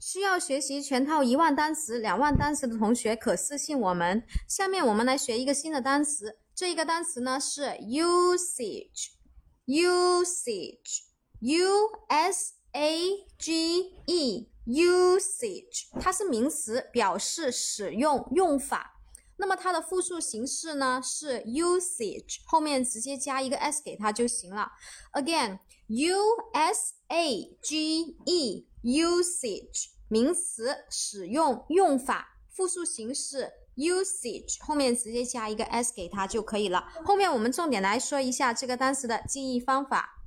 需要学习全套一万单词、两万单词的同学可私信我们。下面我们来学一个新的单词，这一个单词呢是 usage，usage，u s a g e，usage，它是名词，表示使用、用法。那么它的复数形式呢是 usage，后面直接加一个 s 给它就行了。Again，u s a g e。usage 名词使用用法复数形式 usage 后面直接加一个 s 给它就可以了。后面我们重点来说一下这个单词的记忆方法。